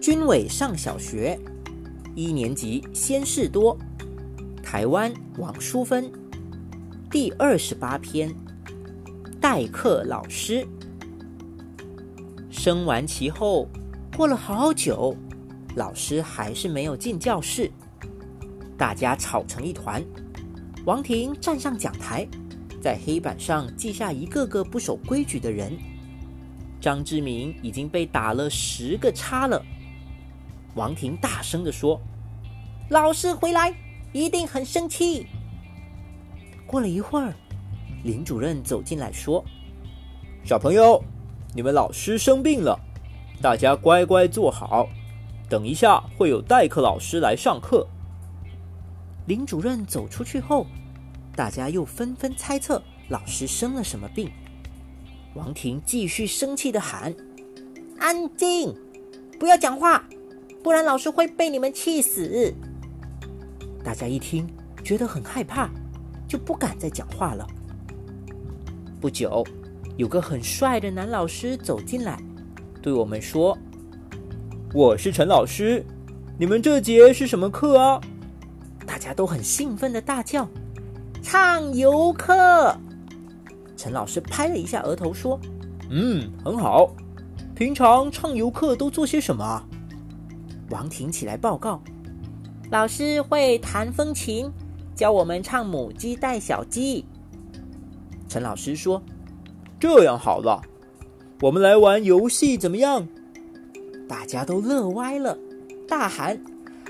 军委上小学一年级先事多，台湾王淑芬第二十八篇代课老师。升完旗后，过了好久，老师还是没有进教室，大家吵成一团。王婷站上讲台，在黑板上记下一个个不守规矩的人。张志明已经被打了十个叉了。王婷大声地说：“老师回来一定很生气。”过了一会儿，林主任走进来说：“小朋友，你们老师生病了，大家乖乖坐好，等一下会有代课老师来上课。”林主任走出去后，大家又纷纷猜测老师生了什么病。王婷继续生气的喊：“安静，不要讲话，不然老师会被你们气死。”大家一听，觉得很害怕，就不敢再讲话了。不久，有个很帅的男老师走进来，对我们说：“我是陈老师，你们这节是什么课啊？”大家都很兴奋的大叫：“唱游课！”陈老师拍了一下额头，说：“嗯，很好。平常唱游课都做些什么？”王婷起来报告：“老师会弹风琴，教我们唱《母鸡带小鸡》。”陈老师说：“这样好了，我们来玩游戏怎么样？”大家都乐歪了，大喊：“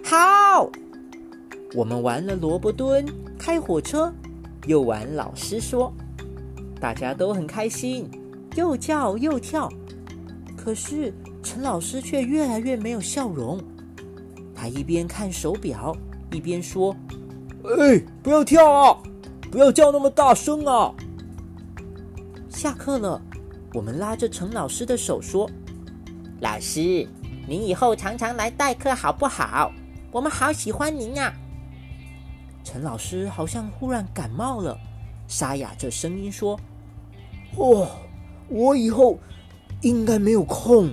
好！”我们玩了萝卜蹲、开火车，又玩老师说。大家都很开心，又叫又跳。可是陈老师却越来越没有笑容。他一边看手表，一边说：“哎，不要跳啊！不要叫那么大声啊！”下课了，我们拉着陈老师的手说：“老师，您以后常常来代课好不好？我们好喜欢您啊！”陈老师好像忽然感冒了。沙哑着声音说：“哦，我以后应该没有空。”